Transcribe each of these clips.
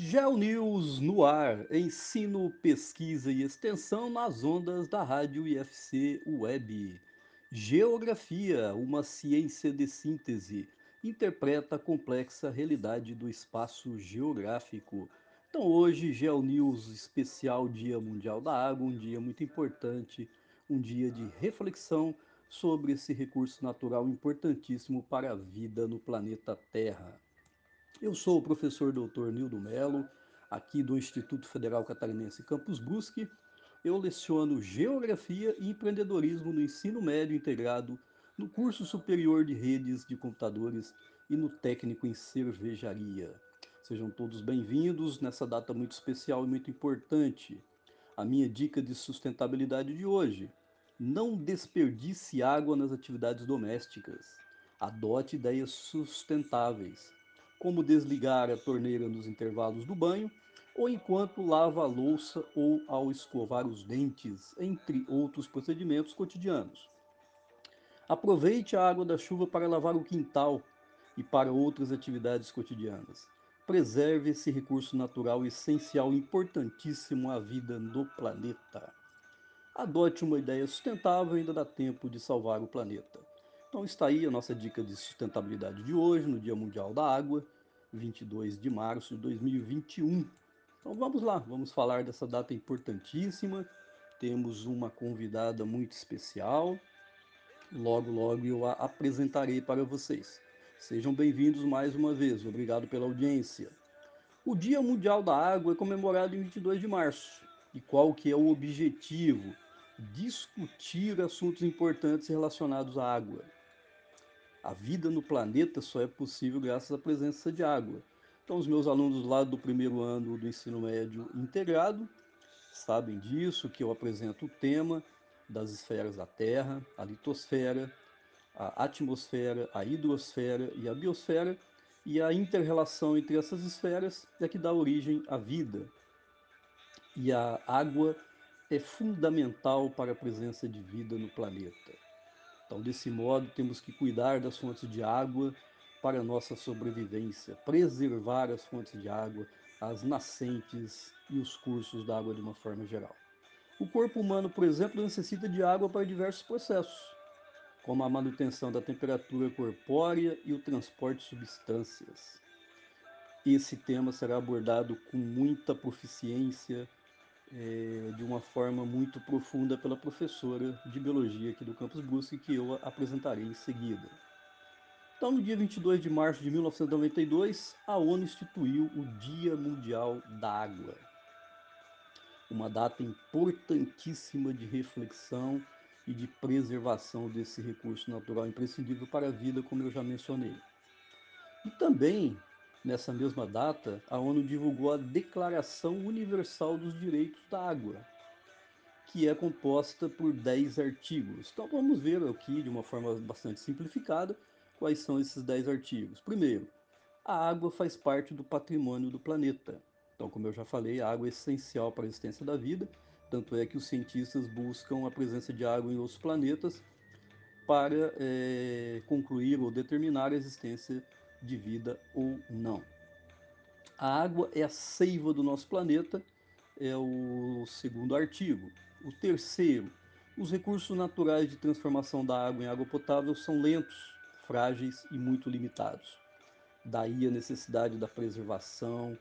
GeoNews no ar, ensino, pesquisa e extensão nas ondas da rádio IFC Web. Geografia, uma ciência de síntese, interpreta a complexa realidade do espaço geográfico. Então hoje, GeoNews especial Dia Mundial da Água, um dia muito importante, um dia de reflexão sobre esse recurso natural importantíssimo para a vida no planeta Terra. Eu sou o professor Dr. Nildo Melo, aqui do Instituto Federal Catarinense Campus Brusque. Eu leciono Geografia e Empreendedorismo no Ensino Médio Integrado, no curso superior de Redes de Computadores e no técnico em Cervejaria. Sejam todos bem-vindos nessa data muito especial e muito importante. A minha dica de sustentabilidade de hoje: não desperdice água nas atividades domésticas. Adote ideias sustentáveis como desligar a torneira nos intervalos do banho ou enquanto lava a louça ou ao escovar os dentes, entre outros procedimentos cotidianos. Aproveite a água da chuva para lavar o quintal e para outras atividades cotidianas. Preserve esse recurso natural essencial, importantíssimo à vida no planeta. Adote uma ideia sustentável, ainda dá tempo de salvar o planeta. Então está aí a nossa dica de sustentabilidade de hoje, no Dia Mundial da Água, 22 de março de 2021. Então vamos lá, vamos falar dessa data importantíssima. Temos uma convidada muito especial. Logo, logo eu a apresentarei para vocês. Sejam bem-vindos mais uma vez. Obrigado pela audiência. O Dia Mundial da Água é comemorado em 22 de março. E qual que é o objetivo? Discutir assuntos importantes relacionados à água a vida no planeta só é possível graças à presença de água. Então, os meus alunos lá do primeiro ano do ensino médio integrado sabem disso, que eu apresento o tema das esferas da Terra, a litosfera, a atmosfera, a hidrosfera e a biosfera, e a interrelação entre essas esferas é que dá origem à vida. E a água é fundamental para a presença de vida no planeta. Então, desse modo, temos que cuidar das fontes de água para nossa sobrevivência, preservar as fontes de água, as nascentes e os cursos da água de uma forma geral. O corpo humano, por exemplo, necessita de água para diversos processos, como a manutenção da temperatura corpórea e o transporte de substâncias. Esse tema será abordado com muita proficiência é, de uma forma muito profunda pela professora de biologia aqui do Campus Brusque, que eu apresentarei em seguida. Então, no dia 22 de março de 1992, a ONU instituiu o Dia Mundial da Água. Uma data importantíssima de reflexão e de preservação desse recurso natural imprescindível para a vida, como eu já mencionei. E também Nessa mesma data, a ONU divulgou a Declaração Universal dos Direitos da Água, que é composta por 10 artigos. Então vamos ver aqui, de uma forma bastante simplificada, quais são esses 10 artigos. Primeiro, a água faz parte do patrimônio do planeta. Então, como eu já falei, a água é essencial para a existência da vida, tanto é que os cientistas buscam a presença de água em outros planetas para é, concluir ou determinar a existência de vida ou não. A água é a seiva do nosso planeta, é o segundo artigo. O terceiro, os recursos naturais de transformação da água em água potável são lentos, frágeis e muito limitados. Daí a necessidade da preservação,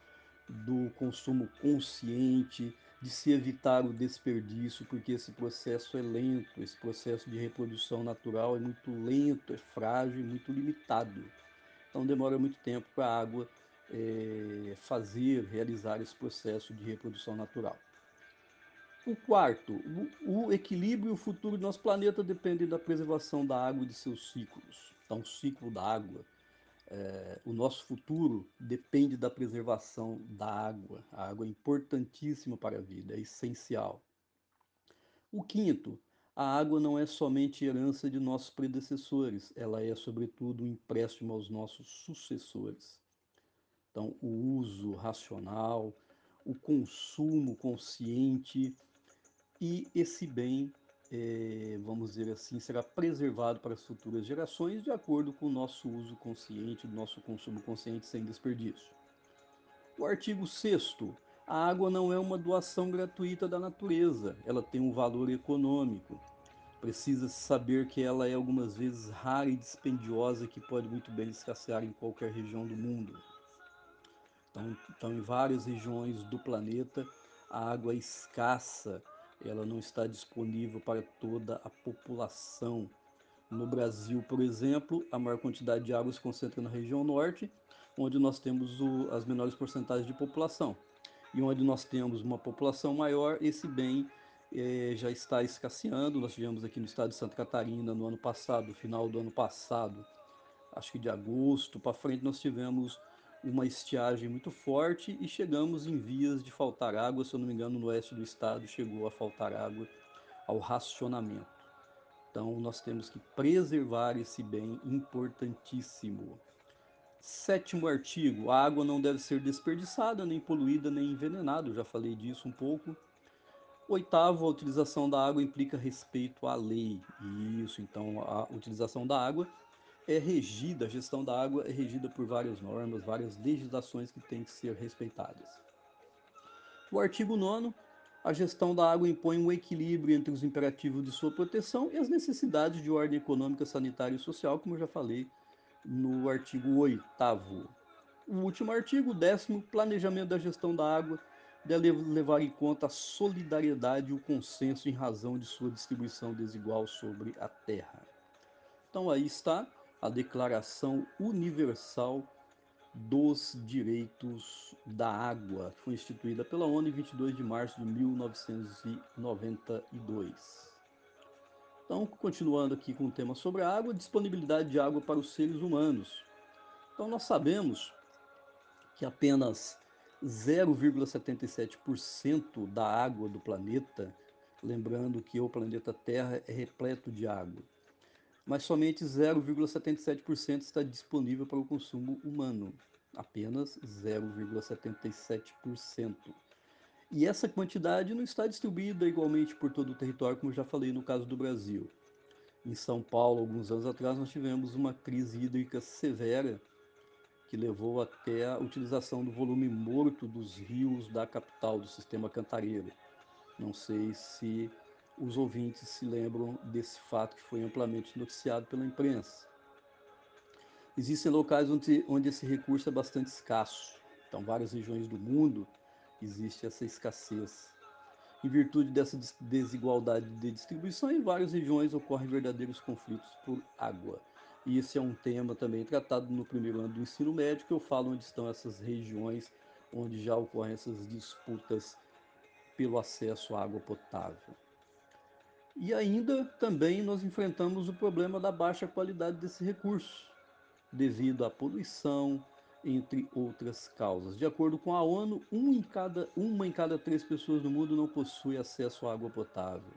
do consumo consciente, de se evitar o desperdício, porque esse processo é lento, esse processo de reprodução natural é muito lento, é frágil e muito limitado. Então demora muito tempo para a água é, fazer, realizar esse processo de reprodução natural. O quarto, o, equilíbrio e o futuro do nosso planeta dependem da preservação da água e de seus ciclos. Então, o ciclo da água, é, o nosso futuro depende da preservação da água. A água é importantíssima para a vida, é essencial. O quinto, a água não é somente herança de nossos predecessores, ela é, sobretudo, um empréstimo aos nossos sucessores. Então, o uso racional, o consumo consciente e esse bem, é, vamos dizer assim, será preservado para as futuras gerações de acordo com o nosso uso consciente, o nosso consumo consciente sem desperdício. O artigo 6 a água não é uma doação gratuita da natureza, ela tem um valor econômico. Precisa-se saber que ela é algumas vezes rara e dispendiosa, que pode muito bem escassear em qualquer região do mundo. Então, então, em várias regiões do planeta, a água é escassa, ela não está disponível para toda a população. No Brasil, por exemplo, a maior quantidade de água se concentra na região norte, onde nós temos o, as menores porcentagens de população. E onde nós temos uma população maior, esse bem eh, já está escasseando. Nós tivemos aqui no estado de Santa Catarina no ano passado, final do ano passado, acho que de agosto para frente, nós tivemos uma estiagem muito forte e chegamos em vias de faltar água. Se eu não me engano, no oeste do estado chegou a faltar água ao racionamento. Então, nós temos que preservar esse bem importantíssimo. Sétimo artigo: a água não deve ser desperdiçada, nem poluída, nem envenenada. Eu já falei disso um pouco. Oitavo, a utilização da água implica respeito à lei. Isso, então a utilização da água é regida, a gestão da água é regida por várias normas, várias legislações que têm que ser respeitadas. O artigo 9 a gestão da água impõe um equilíbrio entre os imperativos de sua proteção e as necessidades de ordem econômica, sanitária e social, como eu já falei no artigo 8 O último artigo, décimo, planejamento da gestão da água deve levar em conta a solidariedade e o consenso em razão de sua distribuição desigual sobre a terra. Então aí está a Declaração Universal dos Direitos da Água, que foi instituída pela ONU em 22 de março de 1992. Então, continuando aqui com o tema sobre a água, disponibilidade de água para os seres humanos. Então, nós sabemos que apenas 0,77% da água do planeta, lembrando que o planeta Terra é repleto de água, mas somente 0,77% está disponível para o consumo humano. Apenas 0,77%. E essa quantidade não está distribuída igualmente por todo o território, como já falei no caso do Brasil. Em São Paulo, alguns anos atrás, nós tivemos uma crise hídrica severa que levou até a utilização do volume morto dos rios da capital, do sistema Cantareira. Não sei se os ouvintes se lembram desse fato que foi amplamente noticiado pela imprensa. Existem locais onde, onde esse recurso é bastante escasso. Então, várias regiões do mundo existe essa escassez. Em virtude dessa desigualdade de distribuição, em várias regiões ocorrem verdadeiros conflitos por água. E esse é um tema também tratado no primeiro ano do ensino médio, que eu falo onde estão essas regiões onde já ocorrem essas disputas pelo acesso à água potável. E ainda também nós enfrentamos o problema da baixa qualidade desse recurso, devido à poluição, entre outras causas. De acordo com a ONU, um em cada, uma em cada três pessoas no mundo não possui acesso à água potável.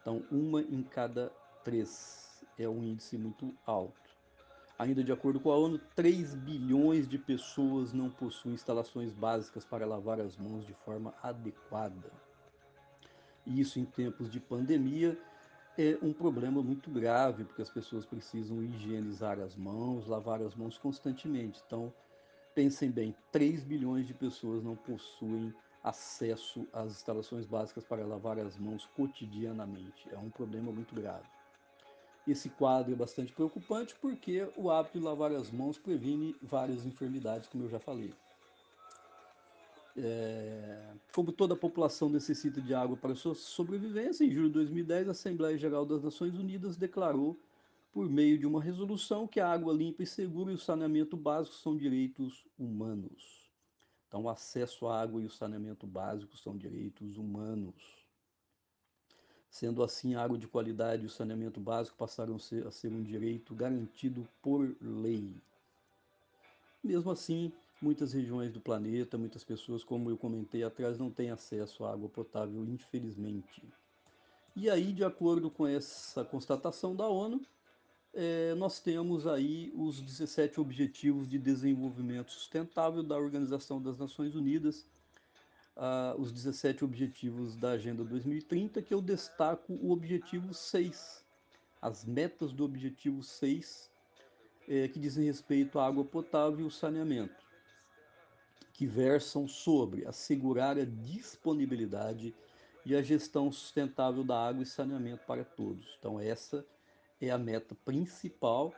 Então, uma em cada três é um índice muito alto. Ainda de acordo com a ONU, 3 bilhões de pessoas não possuem instalações básicas para lavar as mãos de forma adequada. Isso em tempos de pandemia é um problema muito grave, porque as pessoas precisam higienizar as mãos, lavar as mãos constantemente. Então, pensem bem, 3 bilhões de pessoas não possuem acesso às instalações básicas para lavar as mãos cotidianamente. É um problema muito grave. Esse quadro é bastante preocupante porque o hábito de lavar as mãos previne várias enfermidades, como eu já falei. É, como toda a população necessita de água para sua sobrevivência, em julho de 2010, a Assembleia Geral das Nações Unidas declarou, por meio de uma resolução, que a água limpa e segura e o saneamento básico são direitos humanos. Então, o acesso à água e o saneamento básico são direitos humanos. Sendo assim, a água de qualidade e o saneamento básico passaram a ser, a ser um direito garantido por lei. Mesmo assim, Muitas regiões do planeta, muitas pessoas, como eu comentei atrás, não têm acesso à água potável, infelizmente. E aí, de acordo com essa constatação da ONU, é, nós temos aí os 17 Objetivos de Desenvolvimento Sustentável da Organização das Nações Unidas, ah, os 17 Objetivos da Agenda 2030, que eu destaco o Objetivo 6, as metas do Objetivo 6, é, que dizem respeito à água potável e o saneamento que versam sobre assegurar a disponibilidade e a gestão sustentável da água e saneamento para todos. Então, essa é a meta principal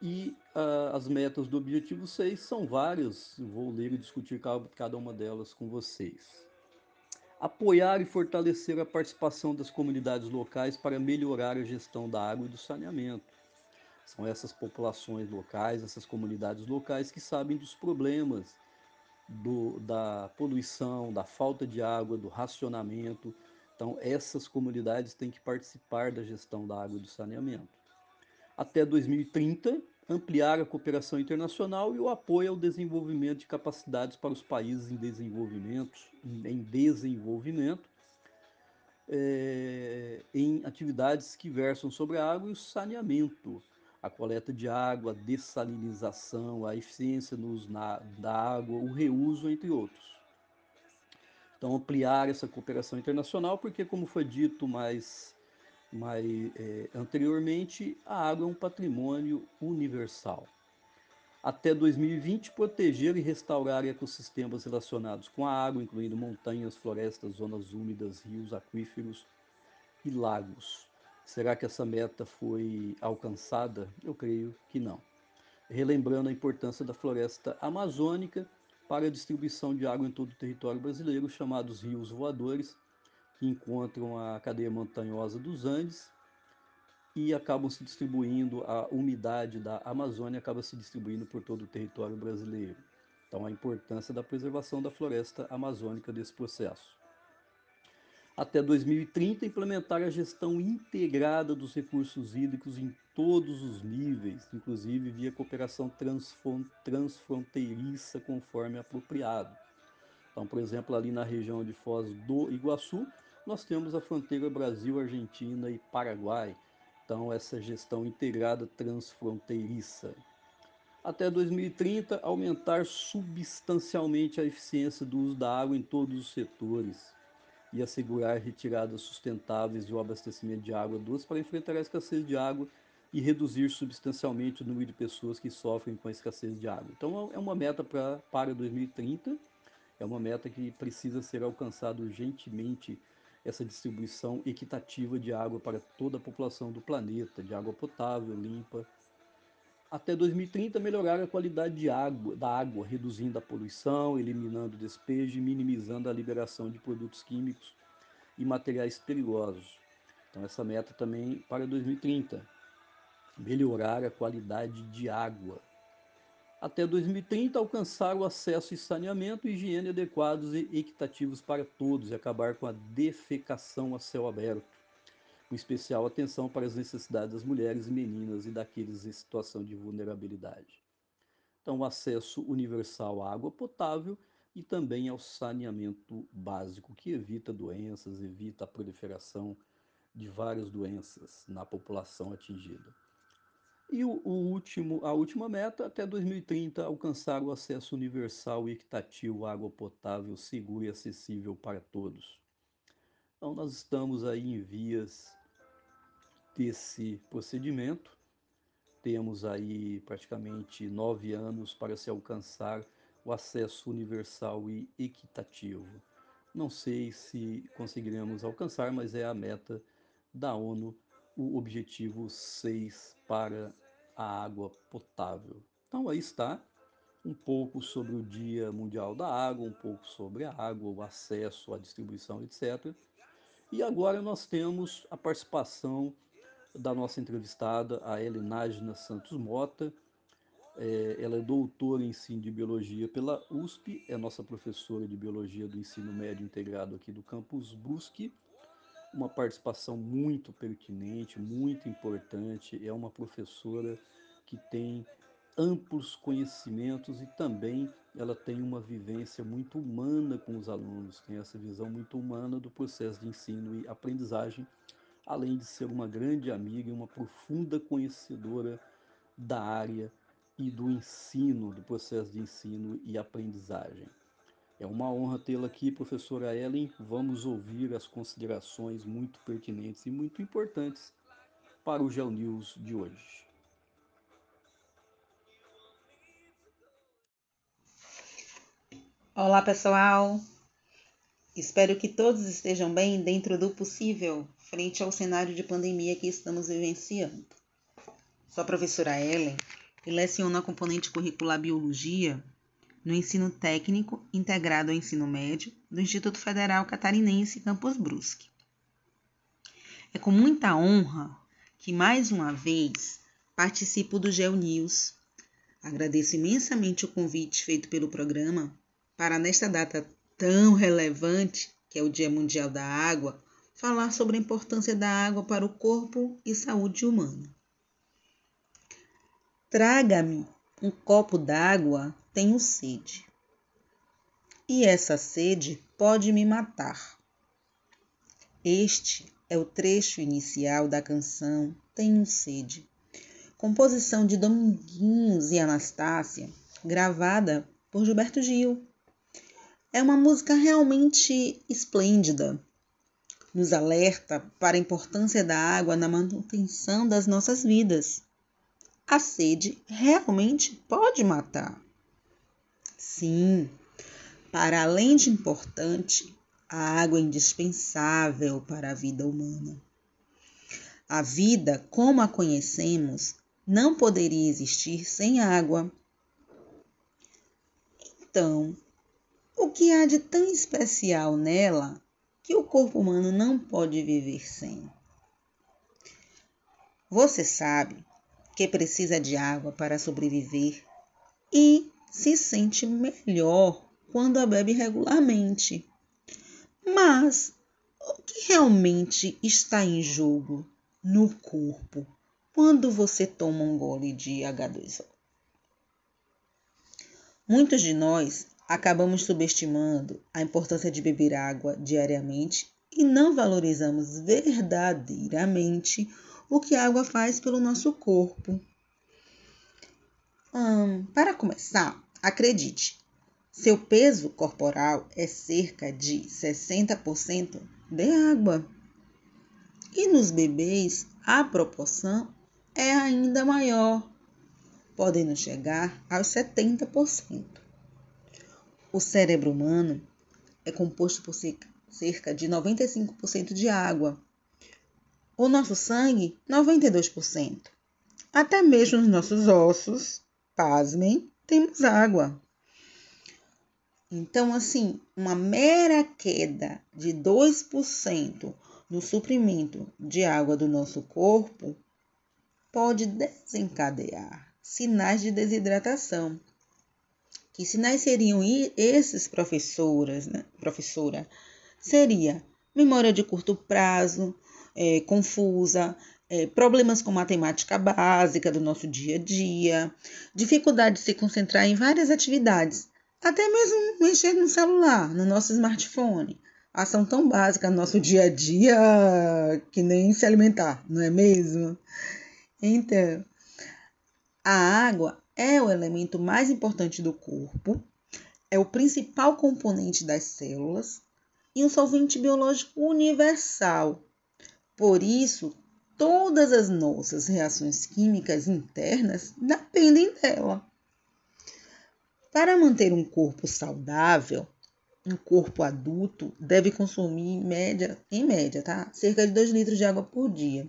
e uh, as metas do objetivo 6 são várias, vou ler e discutir cada uma delas com vocês. Apoiar e fortalecer a participação das comunidades locais para melhorar a gestão da água e do saneamento. São essas populações locais, essas comunidades locais que sabem dos problemas do, da poluição, da falta de água, do racionamento. Então, essas comunidades têm que participar da gestão da água e do saneamento. Até 2030, ampliar a cooperação internacional e o apoio ao desenvolvimento de capacidades para os países em desenvolvimento, em desenvolvimento, é, em atividades que versam sobre a água e o saneamento, a coleta de água, a dessalinização, a eficiência no uso na, da água, o reuso, entre outros. Então, ampliar essa cooperação internacional, porque, como foi dito mais, mais é, anteriormente, a água é um patrimônio universal. Até 2020, proteger e restaurar ecossistemas relacionados com a água, incluindo montanhas, florestas, zonas úmidas, rios, aquíferos e lagos. Será que essa meta foi alcançada? Eu creio que não. Relembrando a importância da floresta amazônica para a distribuição de água em todo o território brasileiro, chamados rios voadores, que encontram a cadeia montanhosa dos Andes e acabam se distribuindo, a umidade da Amazônia acaba se distribuindo por todo o território brasileiro. Então, a importância da preservação da floresta amazônica desse processo até 2030 implementar a gestão integrada dos recursos hídricos em todos os níveis, inclusive via cooperação transfronteiriça conforme apropriado. Então, por exemplo, ali na região de Foz do Iguaçu, nós temos a fronteira Brasil, Argentina e Paraguai. Então, essa gestão integrada transfronteiriça. Até 2030, aumentar substancialmente a eficiência do uso da água em todos os setores e assegurar retiradas sustentáveis do abastecimento de água doce para enfrentar a escassez de água e reduzir substancialmente o número de pessoas que sofrem com a escassez de água. Então é uma meta pra, para 2030, é uma meta que precisa ser alcançada urgentemente essa distribuição equitativa de água para toda a população do planeta, de água potável, limpa. Até 2030, melhorar a qualidade de água, da água, reduzindo a poluição, eliminando o despejo e minimizando a liberação de produtos químicos e materiais perigosos. Então, essa meta também para 2030. Melhorar a qualidade de água. Até 2030, alcançar o acesso e saneamento higiene adequados e equitativos para todos e acabar com a defecação a céu aberto com especial atenção para as necessidades das mulheres e meninas e daqueles em situação de vulnerabilidade. Então, acesso universal à água potável e também ao saneamento básico, que evita doenças, evita a proliferação de várias doenças na população atingida. E o, o, último, a última meta, até 2030, alcançar o acesso universal e equitativo à água potável, segura e acessível para todos. Então, nós estamos aí em vias desse procedimento. Temos aí praticamente nove anos para se alcançar o acesso universal e equitativo. Não sei se conseguiremos alcançar, mas é a meta da ONU, o objetivo 6 para a água potável. Então aí está um pouco sobre o Dia Mundial da Água, um pouco sobre a água, o acesso, a distribuição, etc. E agora nós temos a participação da nossa entrevistada, a Nájina Santos Mota. É, ela é doutora em ensino de biologia pela USP, é nossa professora de biologia do ensino médio integrado aqui do campus Brusque. Uma participação muito pertinente, muito importante. É uma professora que tem amplos conhecimentos e também ela tem uma vivência muito humana com os alunos, tem essa visão muito humana do processo de ensino e aprendizagem, além de ser uma grande amiga e uma profunda conhecedora da área e do ensino, do processo de ensino e aprendizagem. É uma honra tê-la aqui, professora Ellen. Vamos ouvir as considerações muito pertinentes e muito importantes para o GeoNews de hoje. Olá, pessoal! Espero que todos estejam bem dentro do possível, frente ao cenário de pandemia que estamos vivenciando. Sou a professora Ellen e leciono a componente curricular Biologia no ensino técnico integrado ao ensino médio do Instituto Federal Catarinense Campus Brusque. É com muita honra que mais uma vez participo do GeoNews. Agradeço imensamente o convite feito pelo programa para nesta data tão relevante, que é o Dia Mundial da Água, falar sobre a importância da água para o corpo e saúde humana. Traga-me um copo d'água, tenho sede. E essa sede pode me matar. Este é o trecho inicial da canção Tenho Sede, composição de Dominguinhos e Anastácia, gravada por Gilberto Gil é uma música realmente esplêndida. Nos alerta para a importância da água na manutenção das nossas vidas. A sede realmente pode matar. Sim, para além de importante, a água é indispensável para a vida humana. A vida, como a conhecemos, não poderia existir sem água. Então, o que há de tão especial nela que o corpo humano não pode viver sem? Você sabe que precisa de água para sobreviver e se sente melhor quando a bebe regularmente. Mas o que realmente está em jogo no corpo quando você toma um gole de H2O? Muitos de nós acabamos subestimando a importância de beber água diariamente e não valorizamos verdadeiramente o que a água faz pelo nosso corpo. Hum, para começar, acredite, seu peso corporal é cerca de 60% de água. E nos bebês, a proporção é ainda maior, podendo chegar aos 70%. O cérebro humano é composto por cerca de 95% de água. O nosso sangue, 92%. Até mesmo nos nossos ossos, pasmem, temos água. Então, assim, uma mera queda de 2% no suprimento de água do nosso corpo pode desencadear sinais de desidratação que sinais seriam esses, professoras, né? professora? Seria memória de curto prazo, é, confusa, é, problemas com matemática básica do nosso dia a dia, dificuldade de se concentrar em várias atividades, até mesmo mexer no celular, no nosso smartphone. Ação tão básica no nosso dia a dia que nem se alimentar, não é mesmo? Então, a água é o elemento mais importante do corpo, é o principal componente das células e um solvente biológico universal. Por isso, todas as nossas reações químicas internas dependem dela. Para manter um corpo saudável, um corpo adulto deve consumir em média, em média, tá? Cerca de 2 litros de água por dia.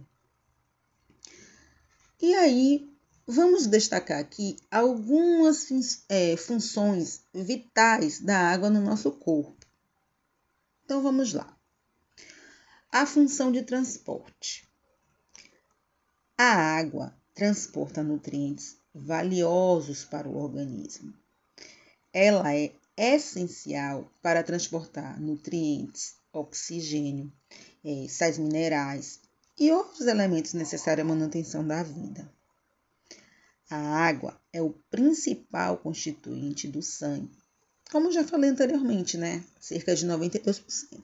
E aí, Vamos destacar aqui algumas é, funções vitais da água no nosso corpo. Então vamos lá. A função de transporte. A água transporta nutrientes valiosos para o organismo. Ela é essencial para transportar nutrientes, oxigênio, é, sais minerais e outros elementos necessários à manutenção da vida. A água é o principal constituinte do sangue, como já falei anteriormente, né? Cerca de 92%.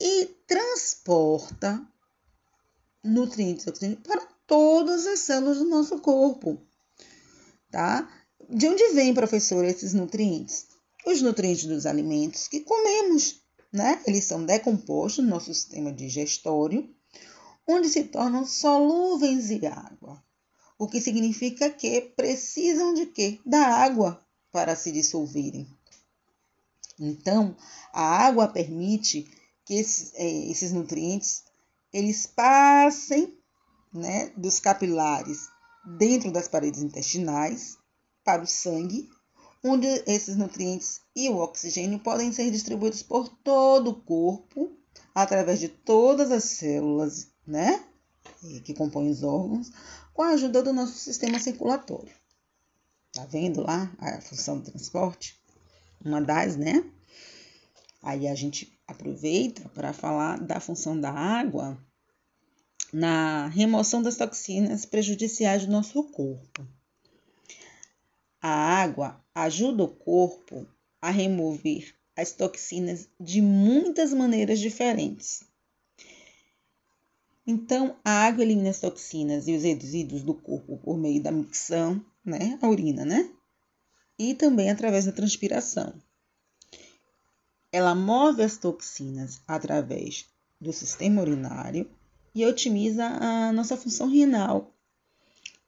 E transporta nutrientes para todas as células do nosso corpo, tá? De onde vêm, professor, esses nutrientes? Os nutrientes dos alimentos que comemos, né? Eles são decompostos no nosso sistema digestório, onde se tornam solúveis em água o que significa que precisam de quê? Da água para se dissolverem. Então, a água permite que esses, é, esses nutrientes eles passem né, dos capilares dentro das paredes intestinais para o sangue, onde esses nutrientes e o oxigênio podem ser distribuídos por todo o corpo, através de todas as células, né, que compõem os órgãos, com a ajuda do nosso sistema circulatório. Tá vendo lá a função do transporte? Uma das, né? Aí a gente aproveita para falar da função da água na remoção das toxinas prejudiciais do nosso corpo. A água ajuda o corpo a remover as toxinas de muitas maneiras diferentes. Então, a água elimina as toxinas e os resíduos do corpo por meio da micção, né? A urina, né? E também através da transpiração. Ela move as toxinas através do sistema urinário e otimiza a nossa função renal.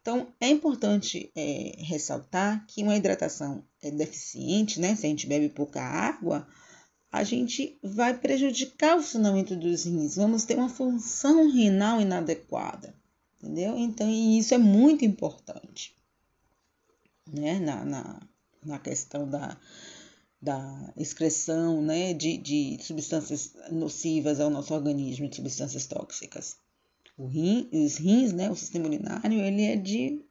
Então, é importante é, ressaltar que uma hidratação é deficiente, né? Se a gente bebe pouca água, a gente vai prejudicar o funcionamento dos rins, vamos ter uma função renal inadequada, entendeu? Então, isso é muito importante, né? Na, na, na questão da, da excreção né, de, de substâncias nocivas ao nosso organismo, de substâncias tóxicas. O rim, os rins, né, o sistema urinário, ele é de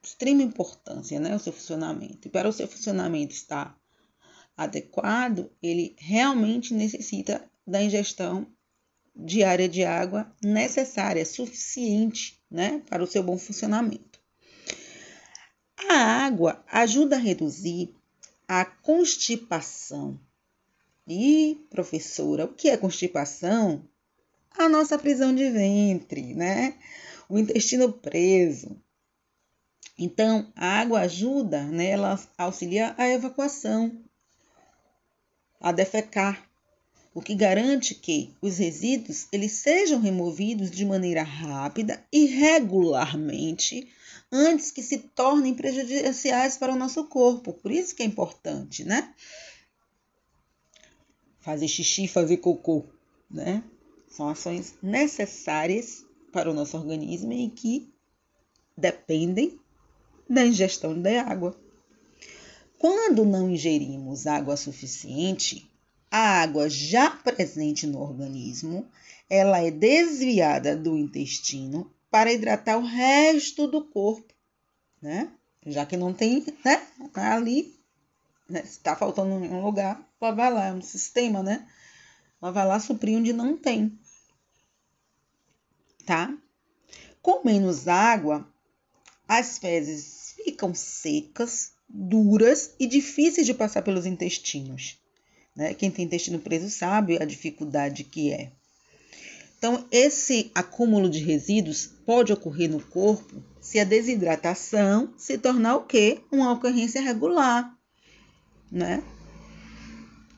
extrema importância, né, o seu funcionamento. E para o seu funcionamento estar adequado, ele realmente necessita da ingestão diária de água necessária, suficiente, né, para o seu bom funcionamento. A água ajuda a reduzir a constipação. E, professora, o que é constipação? A nossa prisão de ventre, né? O intestino preso. Então, a água ajuda, né? Ela auxilia a evacuação, a defecar, o que garante que os resíduos eles sejam removidos de maneira rápida e regularmente antes que se tornem prejudiciais para o nosso corpo. Por isso que é importante, né? Fazer xixi, fazer cocô, né? São ações necessárias para o nosso organismo e que dependem da ingestão de água. Quando não ingerimos água suficiente, a água já presente no organismo, ela é desviada do intestino para hidratar o resto do corpo, né? Já que não tem, né? Ali, né? se está faltando em um lugar, ela vai lá, é um sistema, né? Ela vai lá suprir onde não tem, tá? Com menos água, as fezes ficam secas, duras e difíceis de passar pelos intestinos. Né? Quem tem intestino preso sabe a dificuldade que é. Então, esse acúmulo de resíduos pode ocorrer no corpo se a desidratação se tornar o quê? Uma ocorrência regular, né?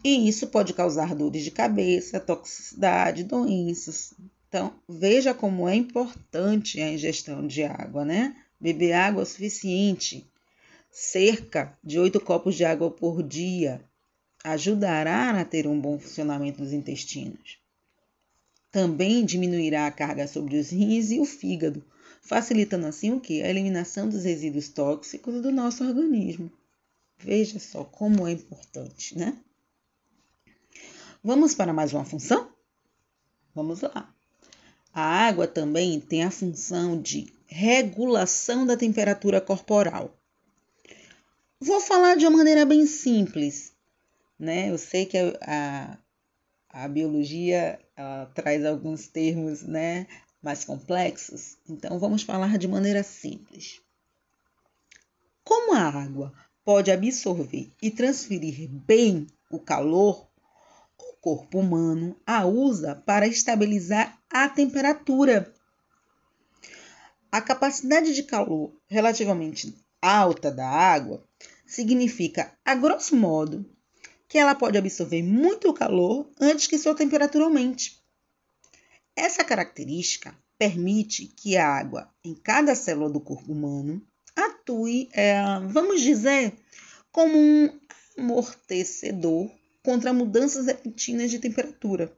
E isso pode causar dores de cabeça, toxicidade, doenças. Então, veja como é importante a ingestão de água, né? Beber água suficiente, cerca de 8 copos de água por dia, ajudará a ter um bom funcionamento dos intestinos. Também diminuirá a carga sobre os rins e o fígado, facilitando assim o que? A eliminação dos resíduos tóxicos do nosso organismo. Veja só como é importante, né? Vamos para mais uma função? Vamos lá. A água também tem a função de regulação da temperatura corporal. Vou falar de uma maneira bem simples, né? Eu sei que a, a a biologia traz alguns termos né, mais complexos, então vamos falar de maneira simples. Como a água pode absorver e transferir bem o calor, o corpo humano a usa para estabilizar a temperatura. A capacidade de calor relativamente alta da água significa, a grosso modo, que ela pode absorver muito calor antes que sua temperatura aumente. Essa característica permite que a água em cada célula do corpo humano atue, é, vamos dizer, como um amortecedor contra mudanças repentinas de temperatura,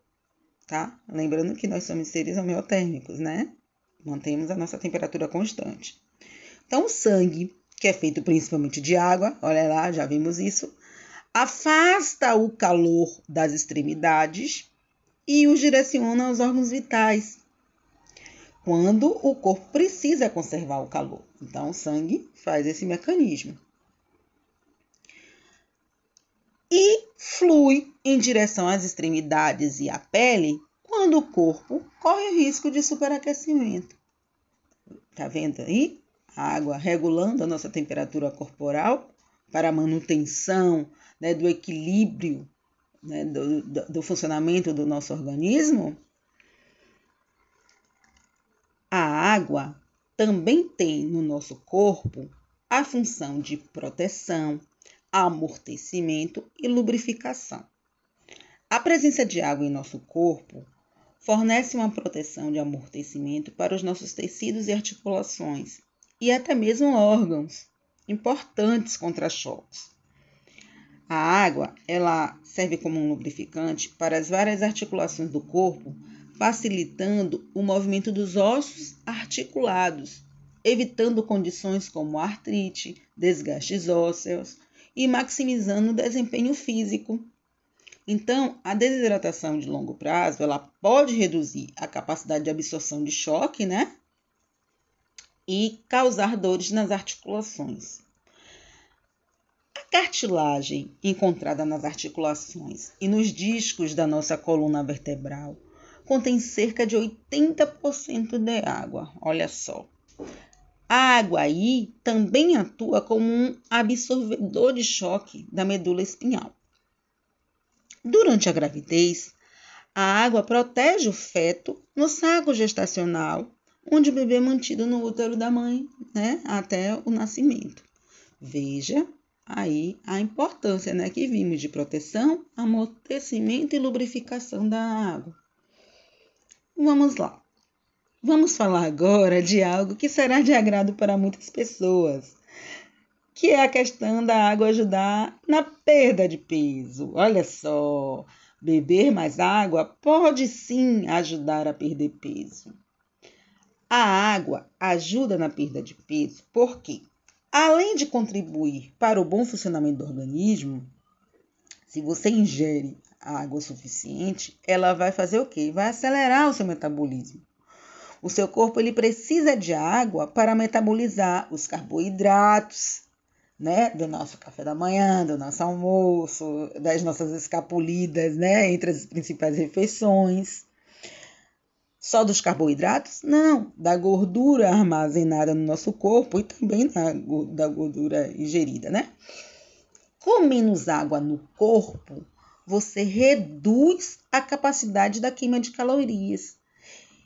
tá? Lembrando que nós somos seres homeotérmicos, né? Mantemos a nossa temperatura constante. Então, o sangue, que é feito principalmente de água, olha lá, já vimos isso, afasta o calor das extremidades e os direciona aos órgãos vitais, quando o corpo precisa conservar o calor. Então, o sangue faz esse mecanismo. E flui em direção às extremidades e à pele quando o corpo corre risco de superaquecimento. Tá vendo aí? A água regulando a nossa temperatura corporal para a manutenção né, do equilíbrio né, do, do funcionamento do nosso organismo. A água também tem no nosso corpo a função de proteção, amortecimento e lubrificação. A presença de água em nosso corpo fornece uma proteção de amortecimento para os nossos tecidos e articulações e até mesmo órgãos importantes contra choques. A água, ela serve como um lubrificante para as várias articulações do corpo, facilitando o movimento dos ossos articulados, evitando condições como artrite, desgastes ósseos e maximizando o desempenho físico então, a desidratação de longo prazo, ela pode reduzir a capacidade de absorção de choque, né? E causar dores nas articulações. A cartilagem encontrada nas articulações e nos discos da nossa coluna vertebral contém cerca de 80% de água. Olha só. A água aí também atua como um absorvedor de choque da medula espinhal. Durante a gravidez, a água protege o feto no saco gestacional, onde o bebê é mantido no útero da mãe, né, até o nascimento. Veja aí a importância, né, que vimos de proteção, amortecimento e lubrificação da água. Vamos lá. Vamos falar agora de algo que será de agrado para muitas pessoas, que é a questão da água ajudar na perda de peso. Olha só, beber mais água pode sim ajudar a perder peso. A água ajuda na perda de peso porque, além de contribuir para o bom funcionamento do organismo, se você ingere água suficiente, ela vai fazer o quê? Vai acelerar o seu metabolismo. O seu corpo ele precisa de água para metabolizar os carboidratos, né, do nosso café da manhã, do nosso almoço, das nossas escapulidas, né, entre as principais refeições. Só dos carboidratos? Não, da gordura armazenada no nosso corpo e também da, gordura ingerida, né? Com menos água no corpo, você reduz a capacidade da queima de calorias.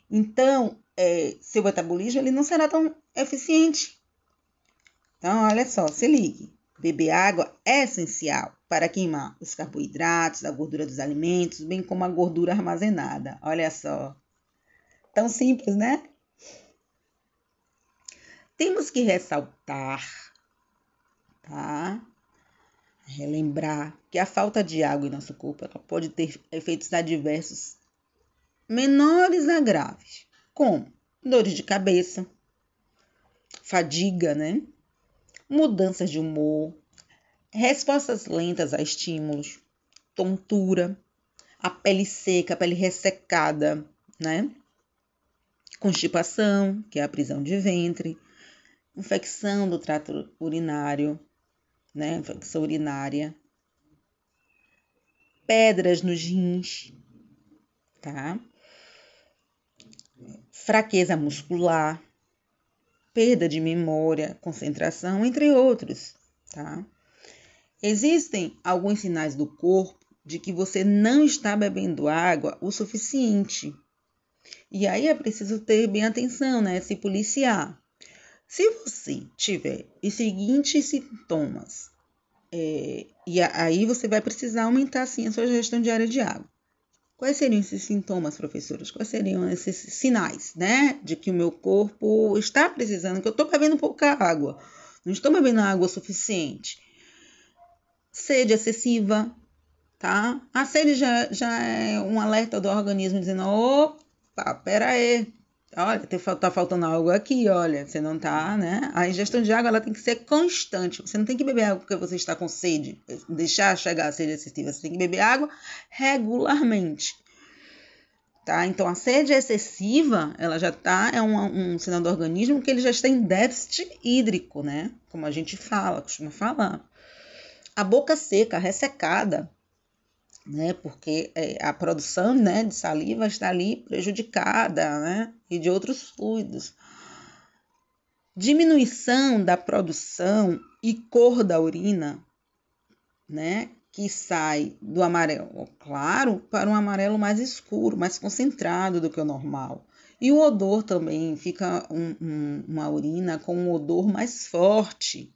Então, é, seu metabolismo ele não será tão eficiente então, olha só, se ligue. Beber água é essencial para queimar os carboidratos, a gordura dos alimentos, bem como a gordura armazenada. Olha só. Tão simples, né? Temos que ressaltar, tá? Relembrar que a falta de água em nosso corpo pode ter efeitos adversos menores a graves, como dores de cabeça, fadiga, né? mudanças de humor, respostas lentas a estímulos, tontura, a pele seca, a pele ressecada, né? Constipação, que é a prisão de ventre, infecção do trato urinário, né? Infecção urinária, pedras nos rins, tá? Fraqueza muscular, perda de memória, concentração, entre outros, tá? Existem alguns sinais do corpo de que você não está bebendo água o suficiente. E aí é preciso ter bem atenção, né? Se policiar. Se você tiver os seguintes sintomas, é, e aí você vai precisar aumentar sim a sua gestão diária de água. Quais seriam esses sintomas, professores? Quais seriam esses sinais, né? De que o meu corpo está precisando, que eu estou bebendo pouca água, não estou bebendo água suficiente. Sede excessiva, tá? A sede já, já é um alerta do organismo dizendo, opa, pera aí, olha, tá faltando algo aqui, olha, você não tá, né? A ingestão de água, ela tem que ser constante, você não tem que beber água porque você está com sede, deixar chegar a sede excessiva, você tem que beber água regularmente. Tá? Então, a sede excessiva, ela já tá, é um, um sinal do organismo que ele já está em déficit hídrico, né? Como a gente fala, costuma falar. A boca seca, ressecada, né? Porque é, a produção né, de saliva está ali prejudicada, né? E de outros fluidos. Diminuição da produção e cor da urina, né? Que sai do amarelo claro para um amarelo mais escuro, mais concentrado do que o normal. E o odor também fica um, um, uma urina com um odor mais forte,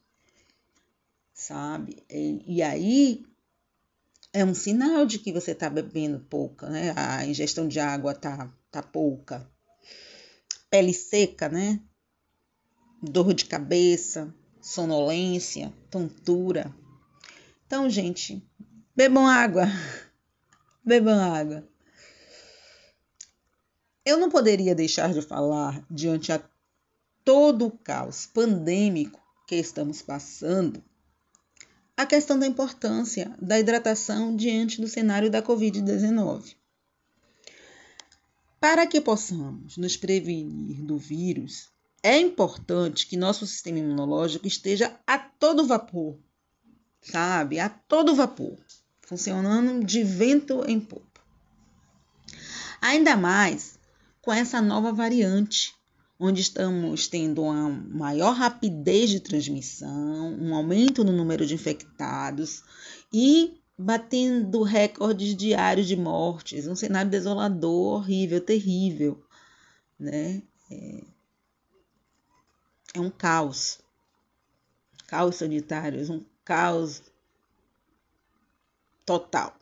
sabe? E, e aí é um sinal de que você está bebendo pouca, né? A ingestão de água tá, tá pouca. Pele seca, né? Dor de cabeça, sonolência, tontura. Então, gente, bebam água. bebam água. Eu não poderia deixar de falar diante a todo o caos pandêmico que estamos passando a questão da importância da hidratação diante do cenário da Covid-19. Para que possamos nos prevenir do vírus, é importante que nosso sistema imunológico esteja a todo vapor, sabe? A todo vapor, funcionando de vento em popa. Ainda mais com essa nova variante onde estamos tendo uma maior rapidez de transmissão, um aumento no número de infectados e batendo recordes diários de mortes, um cenário desolador, horrível, terrível, né? É, é um caos, caos sanitário, um caos total.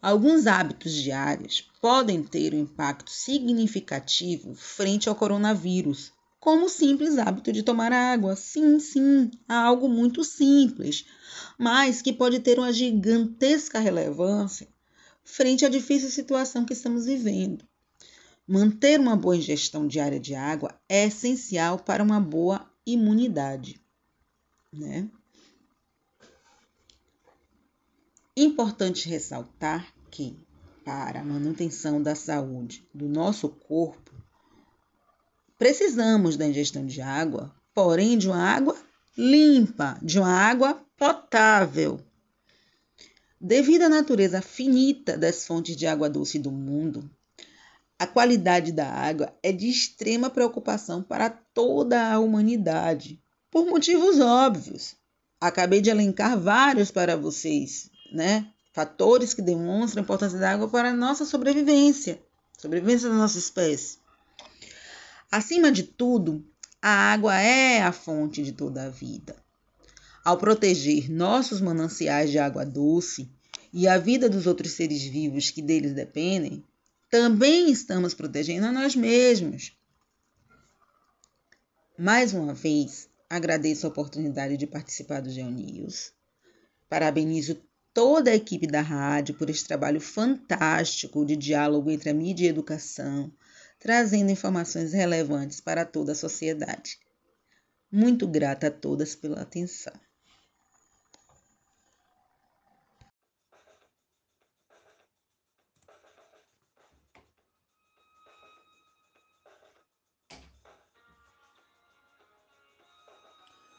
Alguns hábitos diários podem ter um impacto significativo frente ao coronavírus, como o simples hábito de tomar água. Sim, sim, algo muito simples, mas que pode ter uma gigantesca relevância frente à difícil situação que estamos vivendo. Manter uma boa ingestão diária de água é essencial para uma boa imunidade, né? Importante ressaltar que, para a manutenção da saúde do nosso corpo, precisamos da ingestão de água, porém de uma água limpa, de uma água potável. Devido à natureza finita das fontes de água doce do mundo, a qualidade da água é de extrema preocupação para toda a humanidade, por motivos óbvios. Acabei de elencar vários para vocês, né? Fatores que demonstram a importância da água para a nossa sobrevivência, sobrevivência da nossa espécie. Acima de tudo, a água é a fonte de toda a vida. Ao proteger nossos mananciais de água doce e a vida dos outros seres vivos que deles dependem, também estamos protegendo a nós mesmos. Mais uma vez, agradeço a oportunidade de participar do GeoNews. Parabenizo toda a equipe da rádio por esse trabalho fantástico de diálogo entre a mídia e a educação, trazendo informações relevantes para toda a sociedade. Muito grata a todas pela atenção.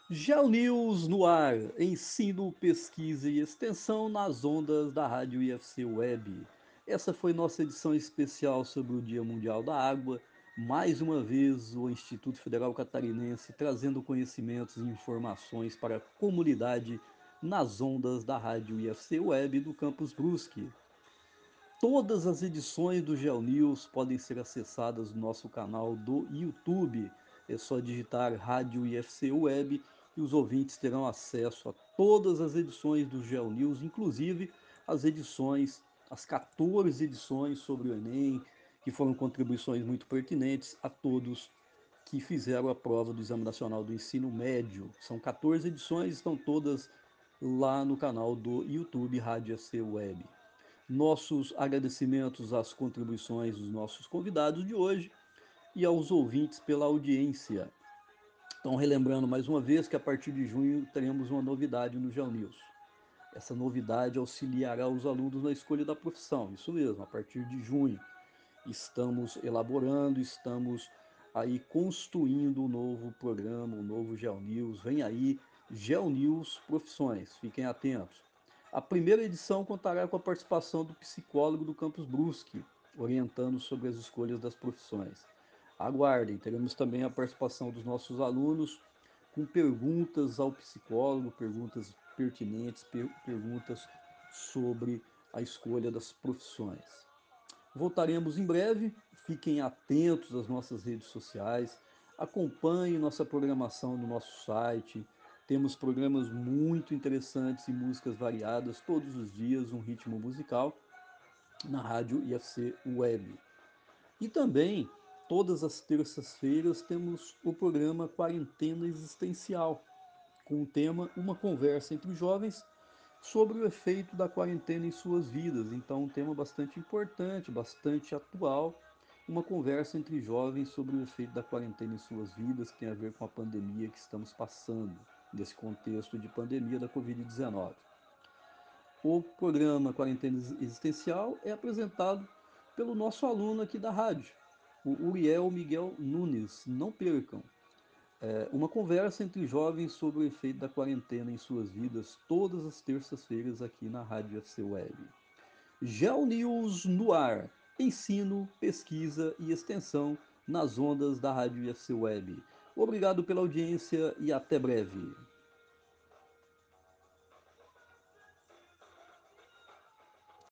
GeoNews no ar, ensino, pesquisa e extensão nas ondas da Rádio IFC Web. Essa foi nossa edição especial sobre o Dia Mundial da Água. Mais uma vez, o Instituto Federal Catarinense trazendo conhecimentos e informações para a comunidade nas ondas da Rádio IFC Web do Campus Brusque. Todas as edições do GeoNews podem ser acessadas no nosso canal do YouTube. É só digitar Rádio IFC Web e os ouvintes terão acesso a todas as edições do Geo News, inclusive as edições, as 14 edições sobre o Enem, que foram contribuições muito pertinentes a todos que fizeram a prova do Exame Nacional do Ensino Médio. São 14 edições, estão todas lá no canal do YouTube Rádio FC Web. Nossos agradecimentos às contribuições dos nossos convidados de hoje e aos ouvintes pela audiência. Então, relembrando mais uma vez que a partir de junho teremos uma novidade no Geo News. Essa novidade auxiliará os alunos na escolha da profissão, isso mesmo, a partir de junho. Estamos elaborando, estamos aí construindo um novo programa, um novo Geo News. Vem aí Geo News Profissões, fiquem atentos. A primeira edição contará com a participação do psicólogo do Campus Brusque, orientando sobre as escolhas das profissões. Aguardem, teremos também a participação dos nossos alunos com perguntas ao psicólogo, perguntas pertinentes, per perguntas sobre a escolha das profissões. Voltaremos em breve, fiquem atentos às nossas redes sociais, acompanhem nossa programação no nosso site. Temos programas muito interessantes e músicas variadas todos os dias, um ritmo musical na rádio IFC Web. E também, todas as terças-feiras, temos o programa Quarentena Existencial, com o tema Uma Conversa entre Jovens sobre o efeito da quarentena em suas vidas. Então, um tema bastante importante, bastante atual, uma conversa entre jovens sobre o efeito da quarentena em suas vidas, que tem a ver com a pandemia que estamos passando, nesse contexto de pandemia da Covid-19. O programa Quarentena Existencial é apresentado pelo nosso aluno aqui da rádio, o Uriel Miguel Nunes. Não percam! É uma conversa entre jovens sobre o efeito da quarentena em suas vidas, todas as terças-feiras aqui na Rádio FC Web. Geo News no ar. Ensino, pesquisa e extensão nas ondas da Rádio FC Web. Obrigado pela audiência e até breve.